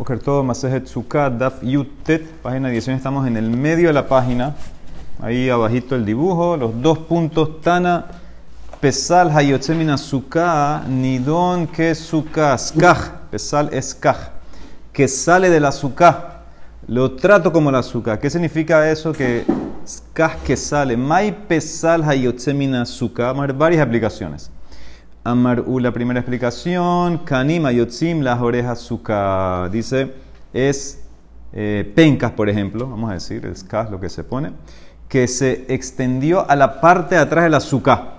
Boker todo, Masejet Sukkah, Daf Yutet, página 18, estamos en el medio de la página, ahí abajito el dibujo, los dos puntos, Tana, Pesal Hayotsemina Sukkah, Nidon que Sukkah, Skaj, Pesal es que sale de la Sukkah, lo trato como la Sukkah. ¿Qué significa eso? Que Skaj que sale, Mai Pesal Hayotsemina Sukkah, vamos a ver varias aplicaciones. Amar U, la primera explicación. Kanima Yotzim, las orejas suka. Dice, es eh, pencas, por ejemplo, vamos a decir, es kas lo que se pone, que se extendió a la parte de atrás de la suka.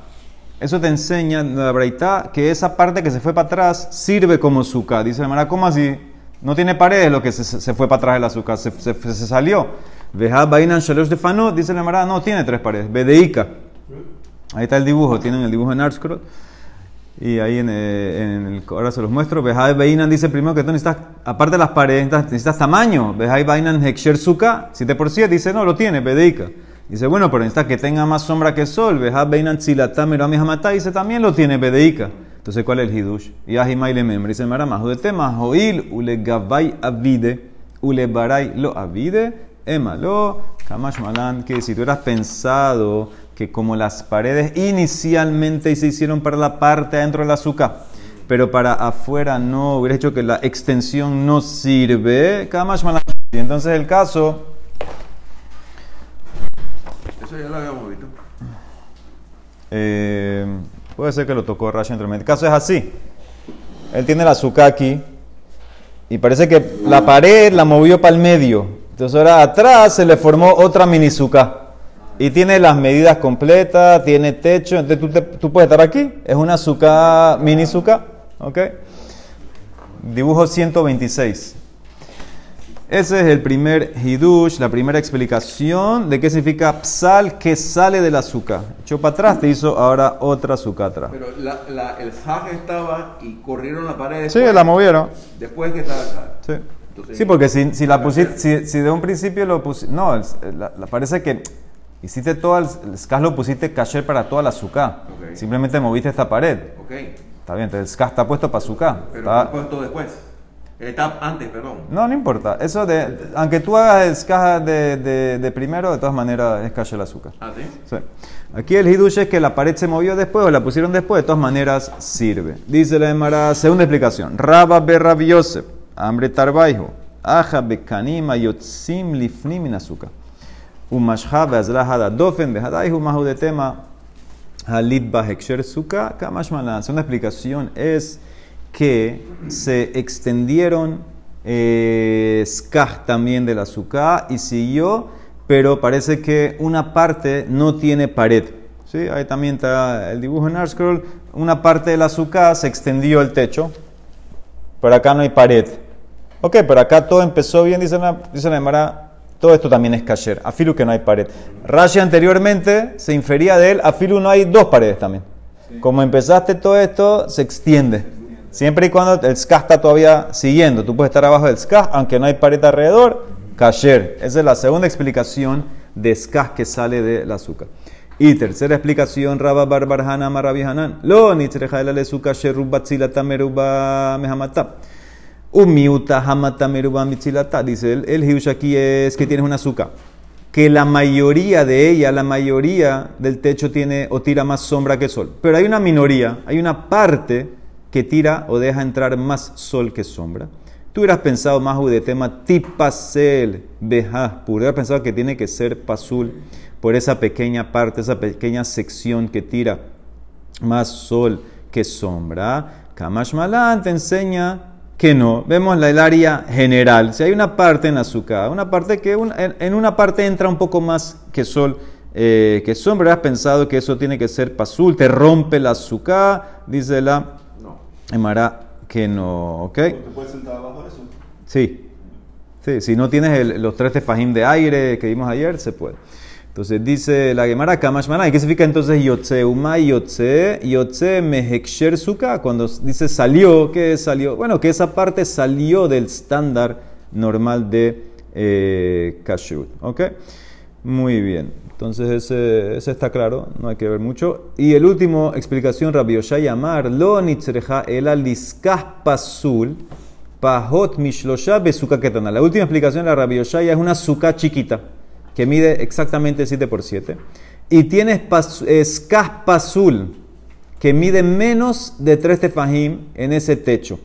Eso te enseña, la verdad, que esa parte que se fue para atrás sirve como suka. Dice Amara, ¿cómo así? No tiene paredes lo que se, fue para atrás de la suka, se, se, salió. Veja Bainan Shalosh de Fano, dice la Mara, no tiene tres paredes. Vedeika. Ahí está el dibujo, tienen el dibujo en Artscroll. Y ahí en, eh, en el, ahora se los muestro. Behai Beinan dice primero que tú necesitas, aparte de las paredes, necesitas tamaño. Behai Beinan Heksher Suka, 7 por 7, dice no, lo tiene, Bedeika. Dice, bueno, pero necesitas que tenga más sombra que sol. Behai Beinan Tzilatá Hamata, dice también lo tiene, Bedeika. Entonces, ¿cuál es el Hidush? Y Ahimaile Membre, dice Maramajo de tema, Joil, Ule Gavai Avide, Ule Barai Lo Avide, Emalo, Kamash Malan, que si tú eras pensado que como las paredes inicialmente se hicieron para la parte adentro del azúcar, pero para afuera no, hubiera hecho que la extensión no sirve, y entonces el caso... Eso ya lo habíamos visto. Eh, puede ser que lo tocó Rashi entre El caso es así. Él tiene el azúcar aquí y parece que la pared la movió para el medio. Entonces ahora atrás se le formó otra mini azúcar. Y tiene las medidas completas, tiene techo, entonces tú, puedes estar aquí. Es una azúcar, mini azúcar, ¿ok? Dibujo 126. Ese es el primer hidush, la primera explicación de qué significa psal que sale del azúcar. Echó para atrás, te hizo ahora otra atrás. Pero la, el haj estaba y corrieron la pared. sí, la movieron. Después que estaba acá. Sí. sí, porque si, si la pusiste, si, de un principio lo pusiste, no, la, parece que Hiciste todo el, el lo pusiste caché para toda la azúcar. Simplemente moviste esta pared. Okay. Está bien, entonces el SCA está puesto para azúcar. Pero está puesto después. Está antes, perdón. No, no importa. Eso de, aunque tú hagas el SCA de, de, primero, de todas maneras es caché el azúcar. ¿Ah, sí? sí. Aquí el hidush es que la pared se movió después o la pusieron después, de todas maneras sirve. Dice la Emara, segunda explicación. Raba berra Yosef, hambre tarbaijo, aja bekanima yotzim lifnim in azúcar. Umashha beazlahada dofen behadaihu mahu de tema halit baheksher suka kamashmalan. Una explicación es que se extendieron eh, skah también del azúcar y siguió, pero parece que una parte no tiene pared. ¿Sí? Ahí también está el dibujo en Artscroll. Una parte del azúcar se extendió el techo, pero acá no hay pared. Ok, pero acá todo empezó bien, dice la, dice la todo esto también es kasher. Afilu que no hay pared. Rashi anteriormente se infería de él, afilu no hay dos paredes también. Como empezaste todo esto, se extiende. Siempre y cuando el ska está todavía siguiendo. Tú puedes estar abajo del ska, aunque no hay pared alrededor, kasher. Esa es la segunda explicación de ska que sale del azúcar. Y tercera explicación, Rabba Barbar Hanan Hanan. Lo nitzreja el azúcar sherubbatzilata meruba mehamata. Umiuta hamata mitzilata. Dice el, el hiush aquí es que tienes un azúcar. Que la mayoría de ella, la mayoría del techo tiene o tira más sombra que sol. Pero hay una minoría, hay una parte que tira o deja entrar más sol que sombra. Tú hubieras pensado más de tema tipasel beja, hubieras pensado que tiene que ser pasul por esa pequeña parte, esa pequeña sección que tira más sol que sombra. Kamash Malan te enseña que no. Vemos el área general. Si hay una parte en azúcar, una parte que en, una parte entra un poco más que sol, eh, que sombra, has pensado que eso tiene que ser pasul, te rompe el azúcar, dice la no. Emara que no, ¿ok? ¿Te puedes sentar abajo de eso? Sí. Sí, si no tienes los tres de fajín de aire que vimos ayer, se puede. Entonces dice la Gemara Kamashmana, ¿y qué significa entonces Yotze? Uma Yotze, Yotze Meheksher Suka, cuando dice salió, ¿qué salió? Bueno, que esa parte salió del estándar normal de eh, Kashrut. ¿Ok? Muy bien. Entonces ese, ese, está claro, no hay que ver mucho. Y el último explicación, Rabbi Yoshai Lo Nitzreja el Pasul, Pahot Mishlosha Besuka Ketana. La última explicación de la Rabbi Yoshaya es una suka chiquita que mide exactamente 7 por 7 y tienes escaspa azul que mide menos de 3 tefajim en ese techo.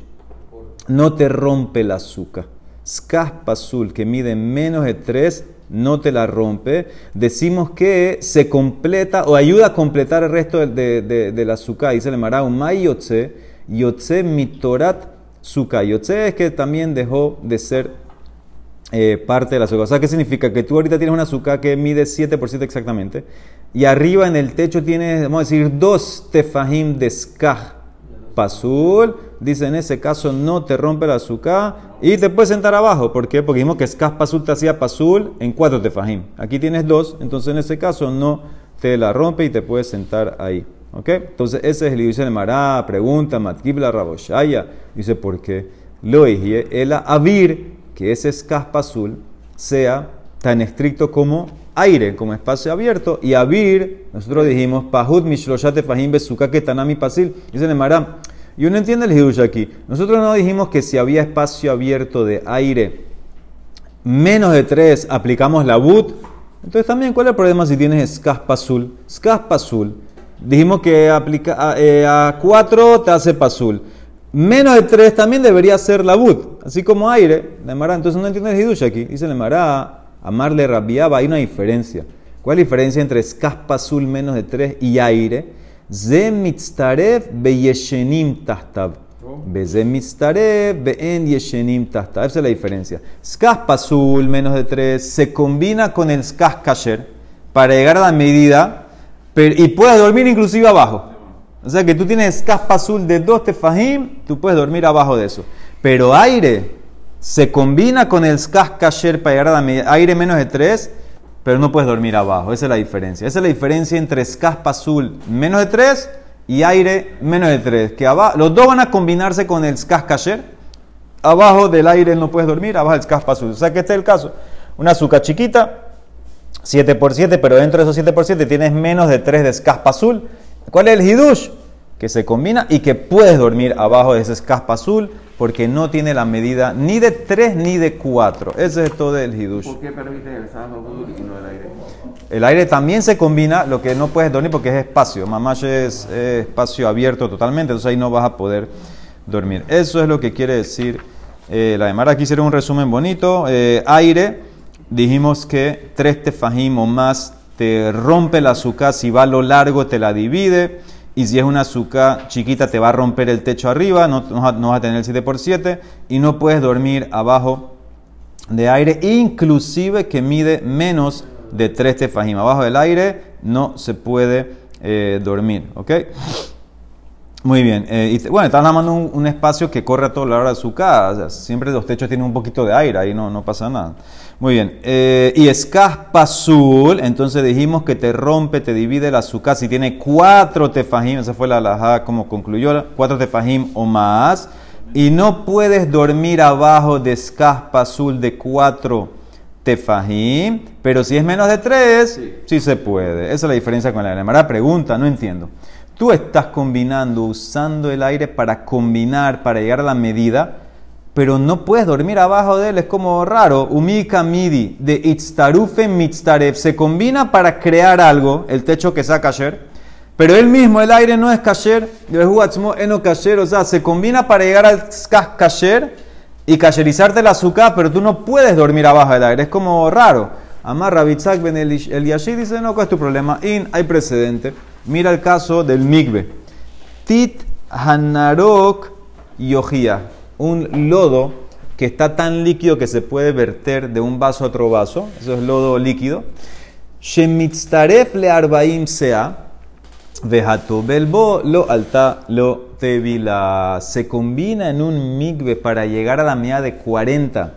No te rompe la azúcar. Scaspa azul que mide menos de 3 no te la rompe. Decimos que se completa o ayuda a completar el resto de, de, de, la azúcar. Dice el Marau, Mai Yotze, Yotze mitorat suka. Yotze es que también dejó de ser eh, parte de la azúcar. O sea, ¿qué significa? Que tú ahorita tienes una azúcar que mide 7 por 7 exactamente. Y arriba en el techo tienes, vamos a decir, dos tefajim de skaj pasul. Dice, en ese caso no te rompe la azúcar y te puedes sentar abajo. ¿Por qué? Porque dijimos que skaj pasul te hacía pasul en cuatro tefajim. Aquí tienes dos, entonces en ese caso no te la rompe y te puedes sentar ahí. ¿Ok? Entonces ese es el dice de Mará, pregunta, Matkibla Raboshaya. Dice, ¿por qué? Lo dije, el avir, que ese skaj pasul sea tan estricto como aire, como espacio abierto, y abir, nosotros dijimos, pahud mishloshate fahim besuka tanami pasil. Dice Nemara, yo no entiendo el hidush aquí. Nosotros no dijimos que si había espacio abierto de aire menos de tres, aplicamos la bud. Entonces también, ¿cuál es el problema si tienes escaspa azul? Escaspa azul. Dijimos que aplica, eh, a 4 te hace pasul. Menos de 3 también debería ser la bud, así como aire. Entonces no entiende el hidush aquí. Dice Nemara, amarle rabiaba, hay una diferencia. ¿Cuál es la diferencia entre escaspa azul menos de 3 y aire? Ze mitztarev be yeshenim tahtab. Be mitztarev be en yeshenim tahtab. Esa es la diferencia. Escaspa azul menos de 3 se combina con el skas kasher para llegar a la medida y puedes dormir inclusive abajo. O sea que tú tienes escaspa azul de 2 tefajim, tú puedes dormir abajo de eso. Pero aire se combina con el kasher para llegar a la aire menos de 3, pero no puedes dormir abajo. Esa es la diferencia. Esa es la diferencia entre skas azul menos de 3 y aire menos de 3. Que abajo, los dos van a combinarse con el kasher. Abajo del aire no puedes dormir, abajo del skas azul. O sea que este es el caso. Una azúcar chiquita, 7 por 7, pero dentro de esos 7 por 7 tienes menos de 3 de skas azul. ¿Cuál es el hidush? Que se combina y que puedes dormir abajo de ese skas azul porque no tiene la medida ni de 3 ni de 4. Ese es todo el hidush. ¿Por qué permite el y no el aire? El aire también se combina, lo que no puedes dormir porque es espacio. Mamash es, espacio abierto totalmente, entonces ahí no vas a poder dormir. Eso es lo que quiere decir eh, la demara. Aquí hicieron un resumen bonito. Eh, aire, dijimos que 3 tefajim o más te rompe la azúcar, si va a lo largo te la divide. Y si es una azúcar chiquita, te va a romper el techo arriba, no, no, vas a tener el 7x7 y no puedes dormir abajo de aire, inclusive que mide menos de 3 tefajim. Abajo del aire no se puede eh, dormir. ¿Ok? Muy bien. Eh, y bueno, están armando un, un, espacio que corre a toda la hora de su casa. siempre los techos tienen un poquito de aire, ahí no, no pasa nada. Muy bien. Eh, y escaspa azul, entonces dijimos que te rompe, te divide la azúcar. Si tiene cuatro tefajim, esa fue la alajá como concluyó, cuatro tefajim o más. Y no puedes dormir abajo de escaspa azul de cuatro tefajim, pero si es menos de tres, sí, se puede. Esa es la diferencia con la alemana. Pregunta, no entiendo. Tú estás combinando, usando el aire para combinar, para llegar a la medida pero no puedes dormir abajo de él, es como raro. Umika midi de itztarufe mitztaref se combina para crear algo, el techo que sea kasher, pero él mismo, el aire no es kasher, eno kasher, o sea, se combina para llegar al kasher y kasherizarte el azúcar, pero tú no puedes dormir abajo del aire, es como raro. Amar Rabitzak ben el Yashi dice, no, ¿cuál es tu problema? In, hay precedente. Mira el caso del migbe. Tit hanarok yohia un lodo que está tan líquido que se puede verter de un vaso a otro vaso, eso es lodo líquido. Shemitztaref le arbaim sea, vejato belbo lo alta lo tevila. Se combina en un migbe para llegar a la medida de 40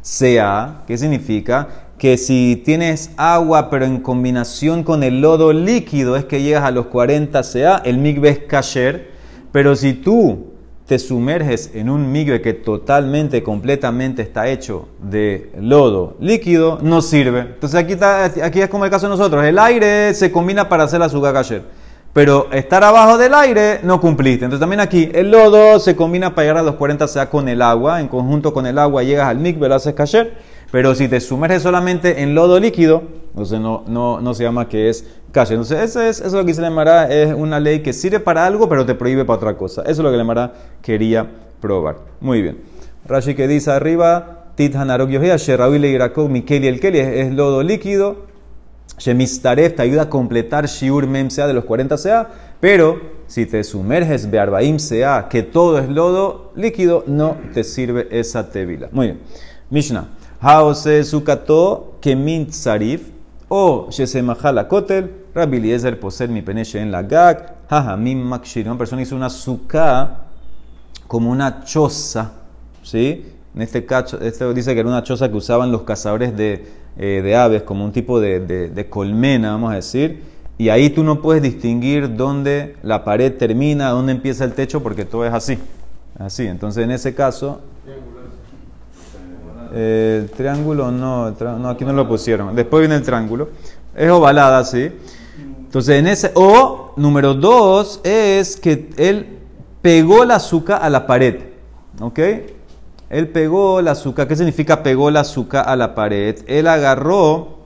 sea, ¿qué significa? Que si tienes agua pero en combinación con el lodo líquido es que llegas a los 40 sea, el migbe es kasher, pero si tú te sumerges en un migbe que totalmente, completamente está hecho de lodo líquido, no sirve. Entonces aquí, está, aquí es como el caso de nosotros. El aire se combina para hacer la azúcar Pero estar abajo del aire no cumpliste. Entonces también aquí el lodo se combina para llegar a los 40 sea con el agua. En conjunto con el agua llegas al mikve, lo haces kasher. Pero si te sumerges solamente en lodo líquido, entonces no, no, no se llama que es kasher. Entonces eso es, eso es lo que dice la Emara, es una ley que sirve para algo, pero te prohíbe para otra cosa. Eso es lo que la Emara quería probar. Muy bien. Rashi que dice arriba, Tit Hanarok Yohia, Sheraui Leirakov, Mikeli el Keli, es lodo líquido Shemistaref te ayuda a completar Shiur Mem Sea de los 40 Sea, pero si te sumerges Bearbaim Sea, que todo es lodo líquido, no te sirve esa tevila. Muy bien. Mishnah. Haose Sukato Kemint Sarif o Shesemahal Kotel, Rabbi Eliezer poser mi peneche en la gag, Hajamim Makshir. Una persona hizo una suka como una choza, ¿sí? En este caso, este dice que era una choza que usaban los cazadores de eh, de aves, como un tipo de, de, colmena, vamos a decir, y ahí tú no puedes distinguir dónde la pared termina, dónde empieza el techo, porque todo es así. Así, entonces en ese caso... el triángulo no, no, aquí no lo pusieron. Después viene el triángulo. Es ovalada, sí. Entonces en ese... O, número dos, es que él pegó la azúcar a la pared. ¿Ok? Él pegó la azúcar. ¿Qué significa pegó la azúcar a la pared? Él agarró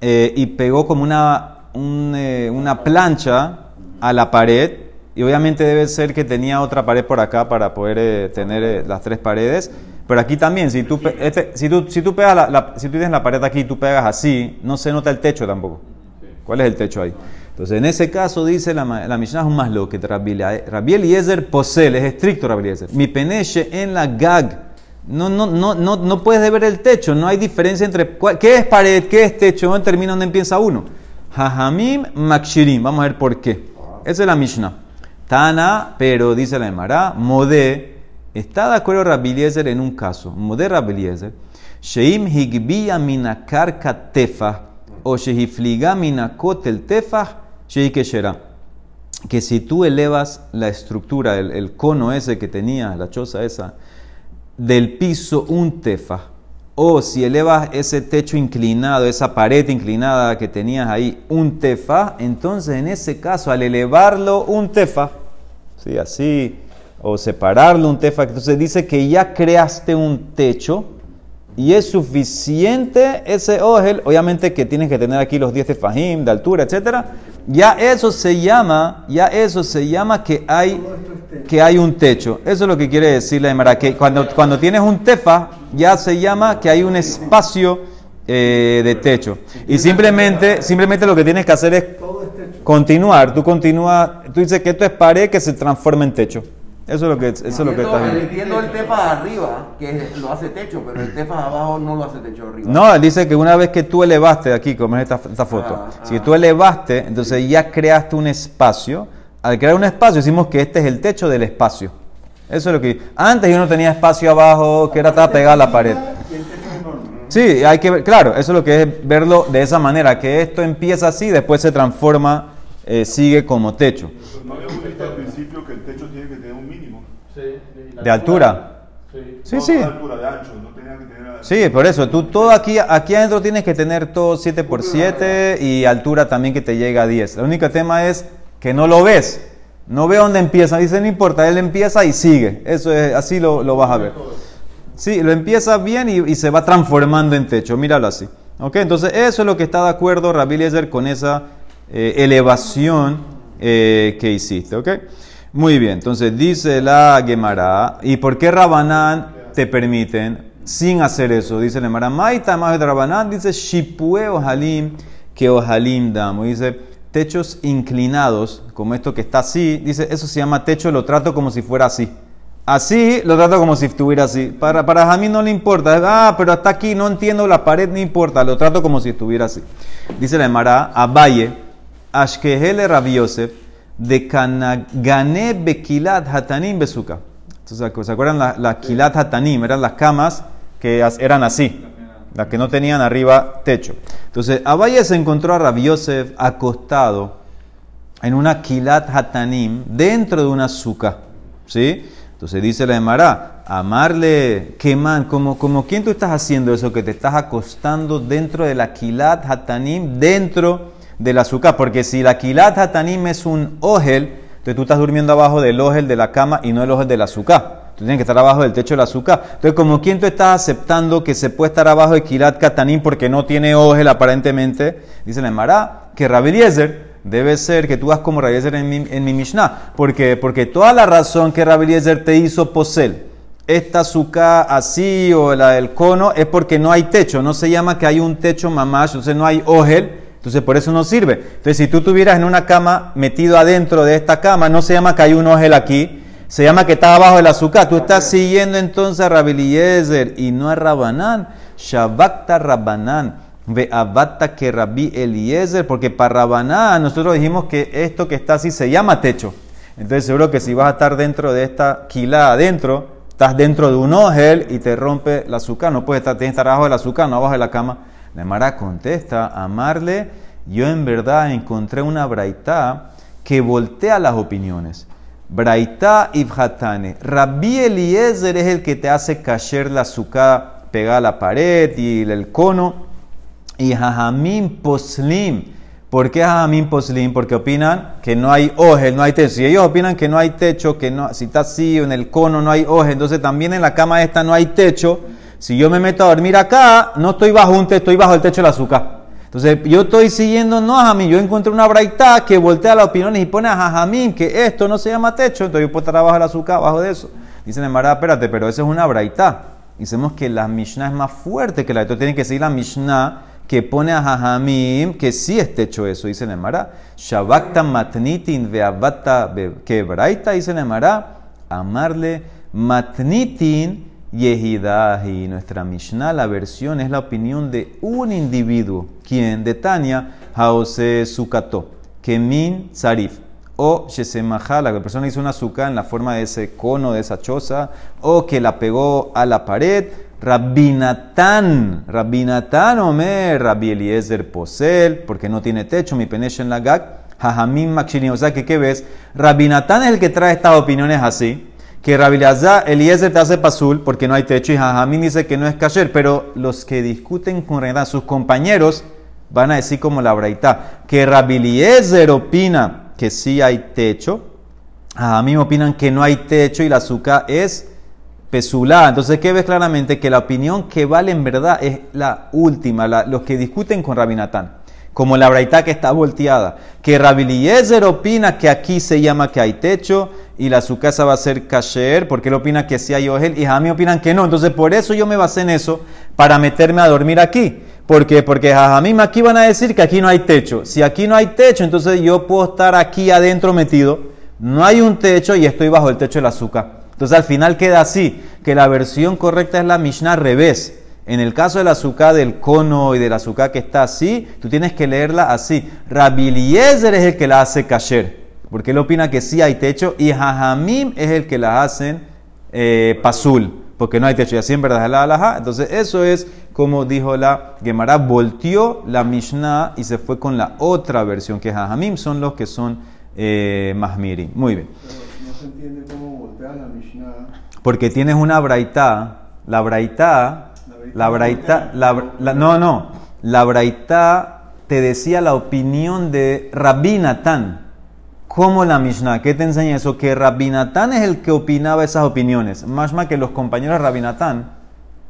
eh, y pegó como una, eh, una plancha a la pared. Y obviamente debe ser que tenía otra pared por acá para poder eh, tener las tres paredes. Pero aquí también, si tú, este, si tú, si tú pegas la, si tú tienes la pared aquí y tú pegas así, no se nota el techo tampoco. ¿Cuál es el techo ahí? Entonces, en ese caso dice la, la Mishnah es más lo que Rabbi Eliezer posel, es estricto Rabbi Eliezer. Mi peneche en la gag. No, no, no, no, no puedes ver el techo, no hay diferencia entre qué es pared, qué es techo, dónde termina, dónde empieza uno. Jajamim makshirim, vamos a ver por qué. Esa es la Mishnah. Tana, pero dice la Emara, Modé, está de acuerdo Rabbi en un caso. Modé Rabbi Eliezer, Sheim higbiya minakar tefa, o shehifliga minakot el tefa, que si tú elevas la estructura, el, cono ese que tenía, la choza esa, del piso un tefa, o si elevas ese techo inclinado, esa pared inclinada que tenías ahí, un tefa, entonces en ese caso, al elevarlo un tefa, ¿sí? así, o separarlo un tefa, entonces dice que ya creaste un techo, y es suficiente ese ogel, obviamente que tienes que tener aquí los 10 tefajim de altura, etcétera, ya eso se llama, ya eso se llama que hay, que hay un techo. Eso es lo que quiere decir la Emara, que cuando, cuando tienes un tefa, ya se llama que hay un espacio eh, de techo. Y simplemente, simplemente lo que tienes que hacer es continuar. Tú continúas, tú dices que esto es pared que se transforma en techo. Eso es lo que, eso es lo que está bien. Entiendo el tefa arriba, que lo hace techo, pero el tefa abajo no lo hace techo arriba. No, él dice que una vez que tú elevaste, aquí, como es esta, esta foto, ah, si ah. tú elevaste, entonces ya creaste un espacio. Al crear un espacio, decimos que este es el techo del espacio. Eso es lo que. Antes yo no tenía espacio abajo, que era estaba pegada a la pared. Sí, hay que ver, claro, eso es lo que es verlo de esa manera, que esto empieza así, después se transforma, eh, sigue como techo. No habíamos visto al principio que el techo tiene que tener un ¿De altura? Sí, sí. Sí, por eso. Tú todo aquí, aquí adentro tienes que tener todo 7 por 7 y altura también que te llega a 10. El único tema es que no lo ves. No ve dónde empieza. Dice, no importa, él empieza y sigue. Eso es, así lo, lo vas a ver. Sí, lo empieza bien y, se va transformando en techo. Míralo así. ¿Ok? Entonces, eso es lo que está de acuerdo Rabbi Eliezer con esa eh, elevación eh, que hiciste. ¿Ok? Muy bien, entonces dice la Gemara, ¿y por qué Rabanán te permiten sin hacer eso? Dice la Gemara, Maita más de Rabanán, dice Shipue Ojalim, que Ojalim damos. Dice techos inclinados, como esto que está así, dice eso se llama techo, lo trato como si fuera así. Así lo trato como si estuviera así. Para, para mí no le importa. Ah, pero hasta aquí no entiendo la pared, no importa. Lo trato como si estuviera así. Dice la Emara, Abaye, Ashkehele Rabiosef, de Kanagane Bekilat Hatanim Besuka. Entonces, ¿se acuerdan? La, la Kilat Hatanim eran las camas que eran así, las que no tenían arriba techo. Entonces, Abaye se encontró a Rabbi Yosef acostado en una Kilat Hatanim dentro de una suka. ¿Sí? Entonces dice la Emara, amarle, queman, como, como quién tú estás haciendo eso, que te estás acostando dentro de la Kilat Hatanim, dentro del azúcar. Porque si la kilat hatanim es un ogel, entonces tú estás durmiendo abajo del ogel de la cama y no el ogel del azúcar. Tú tienes que estar abajo del techo del azúcar. Entonces, como quien tú estás aceptando que se puede estar abajo de kilat katanim porque no tiene ogel aparentemente, dice la Emara que Rabbi Eliezer debe ser que tú hagas como Rabbi Eliezer en mi, en mi Mishnah. Porque, porque toda la razón que Rabbi Eliezer te hizo posel, esta azúcar así o la del cono, es porque no hay techo. No se llama que hay un techo mamash, entonces no hay ogel. Entonces por eso no sirve. Entonces si tú estuvieras en una cama metido adentro de esta cama, no se llama que hay un ogel aquí, se llama que está abajo del azúcar. Tú estás siguiendo entonces a Rabbi Eliezer y no a Rabanán. Shabakta Rabanán. Ve abata que Rabbi Eliezer, porque para Rabanán nosotros dijimos que esto que está así se llama techo. Entonces seguro que si vas a estar dentro de esta quila adentro, estás dentro de un ogel y te rompe el azúcar. No puedes estar, tienes que estar abajo del azúcar, no abajo de la cama. La Mara contesta, amarle, yo en verdad encontré una braitá que voltea las opiniones. Braitá ibhatane. Rabbi Eliezer es el que te hace caer la azúcar pegada a la pared y el cono. Y Jajamim Poslim. ¿Por qué Jajamim Poslim? Porque opinan que no hay oje, no hay techo. Si ellos opinan que no hay techo, que no, si está así en el cono no hay oje, entonces también en la cama esta no hay techo. Si yo me meto a dormir acá, no estoy bajo un techo, estoy bajo el techo del azúcar. Entonces, yo estoy siguiendo no a Jajamim. Yo encontré una braita que voltea las opiniones y pone a Jajamim que esto no se llama techo. Entonces, yo puedo estar abajo del azúcar, abajo de eso. Dicen en Mara, espérate, pero eso es una braita. Dicemos que la Mishnah es más fuerte que la Entonces, tienen que seguir la Mishnah que pone a Jajamim que sí es techo eso. Dice en Mara, Shabakta matnitin veabata que braita. Dice en Mara, amarle matnitin Yehidahi. Nuestra Mishnah, la versión es la opinión de un individuo, quien de Tania, Haose Sukato, Kemin Sarif, o Shesemaha, la persona hizo una azúcar en la forma de ese cono, de esa choza, o que la pegó a la pared. Rabinatán, Rabinatán Omer, Rabbi Eliezer Posel, porque no tiene techo, mi peneche en la gag, Jajamim Makshini. O sea que, ¿qué ves? Rabinatán es el que trae estas opiniones así que Rabbi Eliezer te hace pasul porque no hay techo y Jajamín dice que no es kasher, pero los que discuten con Renan, sus compañeros, van a decir como la braita, que Rabbi Eliezer opina que sí hay techo, Jajamín opinan que no hay techo y la azúcar es pesulá. Entonces, ¿qué ves claramente? Que la opinión que vale en verdad es la última, los que discuten con Rabbi como la braita que está volteada, que Rabbi Eliezer opina que aquí se llama que hay techo y la su casa va a ser kasher, porque él opina que sí hay ojel, y Jajamí opinan que no. Entonces, por eso yo me basé en eso para meterme a dormir aquí. ¿Por? Porque Jajamim aquí van a decir que aquí no hay techo. Si aquí no hay techo, entonces yo puedo estar aquí adentro metido. No hay un techo y estoy bajo el techo del azúcar. Entonces, al final queda así, que la versión correcta es la Mishnah revés. En el caso del azúcar del cono y del azúcar que está así, tú tienes que leerla así. Rabbi Eliezer es el que la hace kasher, porque él opina que sí hay techo, y Jajamim es el que la hacen eh, pasul, porque no hay techo. Y así en verdad es la alhaja. Entonces, eso es como dijo la Gemara, volteó la Mishnah y se fue con la otra versión, que Jajamim son los que son eh, Mahmiri. Muy bien. No se entiende cómo voltea la Mishnah. Porque tienes una braita, la braita la braita, la, no, no, la braita te decía la opinión de Rabbi Natán. ¿Cómo la Mishnah? ¿Qué te enseña eso? Que Rabbi Natán es el que opinaba esas opiniones. Más más que los compañeros de Rabbi Natán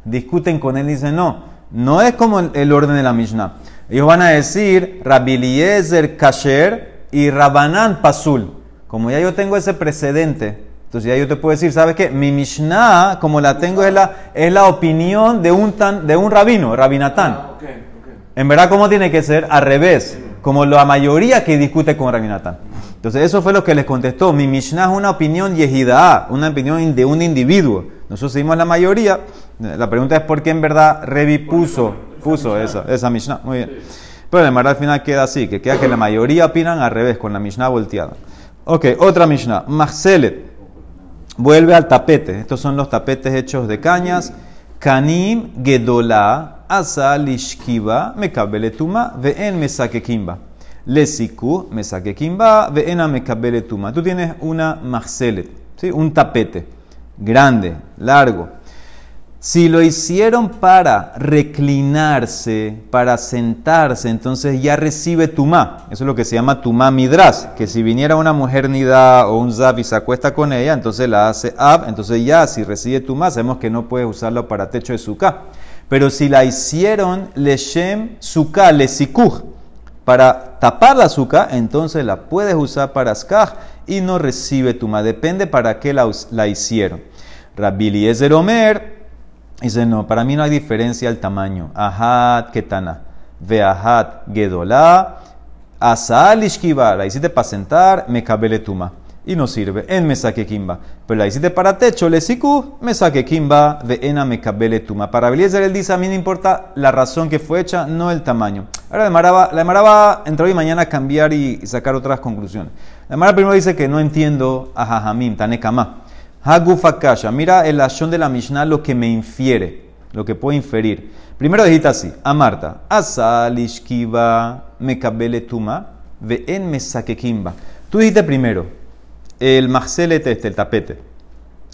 discuten con él y dicen, no, no es como el, orden de la Mishnah. Ellos van a decir Rabbi Eliezer Kasher y Rabanán Pasul. Como ya yo tengo ese precedente entonces ya yo te puedo decir, ¿sabes qué? Mi Mishnah, como la tengo, es la, es la opinión de un, tan, de un rabino, Rabinatán. Ah, ok, ok. En verdad, ¿cómo tiene que ser? Al revés, como la mayoría que discute con Rabinatán. Entonces eso fue lo que les contestó. Mi Mishnah es una opinión yehidah, una opinión de un individuo. Nosotros seguimos la mayoría. La pregunta es por qué en verdad Revi puso, puso esa, esa Mishnah. Muy bien. Pero en verdad al final queda así, que queda que la mayoría opinan al revés, con la Mishnah volteada. Ok, otra Mishnah. Mahselet. Vuelve al tapete. Estos son los tapetes hechos de cañas. Kanim gedola asa lishkiva mekabeletuma ve'en mesakekimba. Lesiku mesakekimba ve'ena mekabeletuma. Tú tienes una marcelet, ¿sí? un tapete grande, largo. Si lo hicieron para reclinarse, para sentarse, entonces ya recibe tumá. Eso es lo que se llama tumá midras. Que si viniera una mujer nida o un zab y se acuesta con ella, entonces la hace ab. Entonces ya si recibe tumá, sabemos que no puede usarlo para techo de suká. Pero si la hicieron leshem suká, lesikuj, para tapar la azúcar, entonces la puedes usar para skaj y no recibe tuma. Depende para qué la hicieron. Rabbi Eliezer Omer dice, no, para mí no hay diferencia el tamaño. Ahat ketana, veahat gedolá, asal ishkiva. La hiciste para sentar, me cabele tuma. Y no sirve. En me saque kimba. Pero la hiciste para techo, le siku, me saque kimba, ve ena me cabele tuma. Para Eliezer él dice, a mí no importa la razón que fue hecha, no el tamaño. Ahora la Emara la Emara va entre hoy y mañana a cambiar y, sacar otras conclusiones. La Emara primero dice que no entiendo a Jajamim, Tanekama. Hagufakasha, mira el ashon de la Mishnah lo que me infiere, lo que puedo inferir. Primero dijiste así, a Marta, asal ishkiva me cabele tuma, ve en me saque kimba. Tú dijiste primero, el maxelet este, el tapete.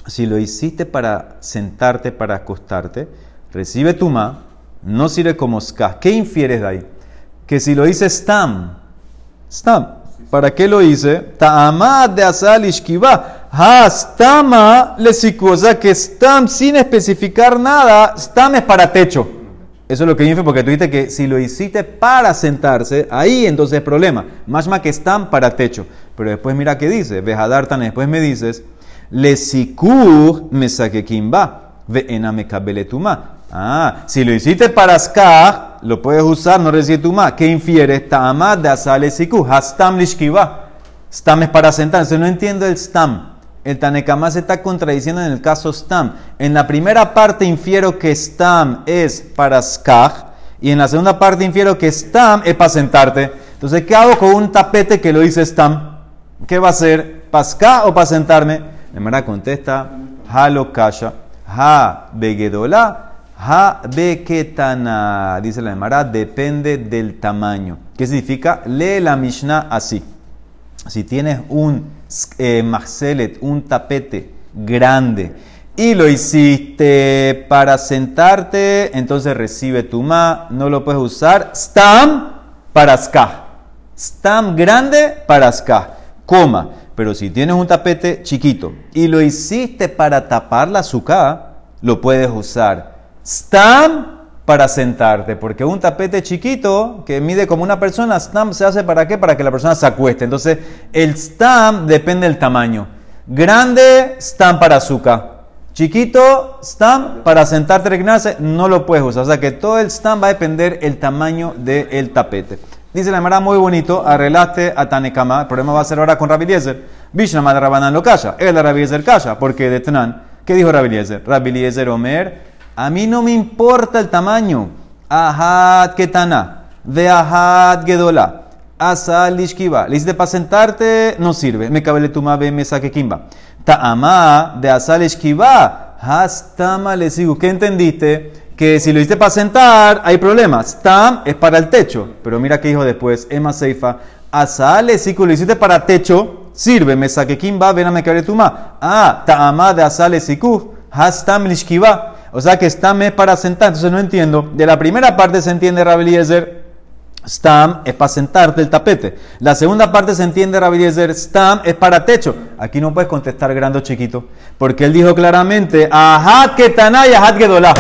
Si lo hiciste para sentarte, para acostarte, recibe tuma, no sirve como ska. ¿Qué infieres de ahí? Que si lo hice stam, stam. ¿Para qué lo hice? Ta'amad de asal. Ha, stama le O sea que stam sin especificar nada, stam es para techo. Eso es lo que infe porque tú dijiste que si lo hiciste para sentarse, ahí entonces es problema. Más más que stam para techo. Pero después mira qué dice. Vejadartan, después me dices, le me saque kimba. Ve ena me kabele tuma. Ah, si lo hiciste para skah, lo puedes usar, no recibe tuma. ¿Qué infieres? Ta'amad de asale sikur. Hastam lishkiva. Stam es para sentarse. No entiendo el stam. El Tanekama se está contradiciendo en el caso Stam. En la primera parte infiero que Stam es para Skaj y en la segunda parte infiero que Stam es para sentarte. Entonces, ¿qué hago con un tapete que lo dice Stam? ¿Qué va a ser? ¿Para Skaj o para sentarme? La Mara contesta, Ha Ha begedola, Ha beketana. Dice la Emara, depende del tamaño. ¿Qué significa? Lee la Mishnah así. Si tienes un eh, maxelet, un tapete grande, y lo hiciste para sentarte, entonces recibe tu ma, no lo puedes usar. Stam para ska. Stam grande para ska. Coma. Pero si tienes un tapete chiquito y lo hiciste para tapar la azúcar, lo puedes usar. Stam para sentarte, porque un tapete chiquito que mide como una persona, stam se hace para qué? Para que la persona se acueste. Entonces, el stam depende del tamaño. Grande, stam para azúcar. Chiquito, stam para sentarte, reclinarse, no lo puedes usar. O sea que todo el stam va a depender el tamaño del tapete. Dice la Mara muy bonito, arreglaste a Tanekama. El problema va a ser ahora con Rabbi Eliezer. De Rabanan lo calla. Él de Rabbi calla. Porque de Tanan, ¿qué dijo? Rabbi Eliezer Omer, a mí no me importa el tamaño. Ahad ketana, de ahad gedola, asal ishkiva. Le hiciste para sentarte, no sirve. Me cabele tu mabe, me saque kimba. Ta'ama de asal ishkiva, hastama le sigo. ¿Qué entendiste? Que si lo hiciste para sentar, hay problemas. Stam es para el techo. Pero mira qué dijo después, Emma Seifa, asal. Lo hiciste para techo, sirve. Me saque kimba, ven a me cabele tu ma. Ah, ta'ama de asal siku, hastam lishkiva. O sea que Stam es para sentar. Entonces no entiendo. De la primera parte se entiende Rabbi Eliezer. Stam es para sentarte el tapete. La segunda parte se entiende Rabbi Eliezer. Stam es para techo. Aquí no puedes contestar grande o chiquito. Porque él dijo claramente. Ahad ketana y ahad gedolá.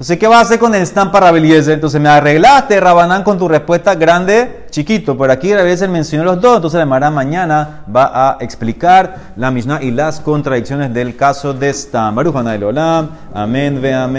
Entonces, ¿qué vas a hacer con el stamp para Rabbi Eliezer? Entonces, me arreglaste, Rabanán, con tu respuesta grande, chiquito. Por aquí Rabbi Eliezer mencionó los dos. Entonces, la Mara mañana va a explicar la Mishnah y las contradicciones del caso de Stam. Baruch Olam. Amén, ve amén.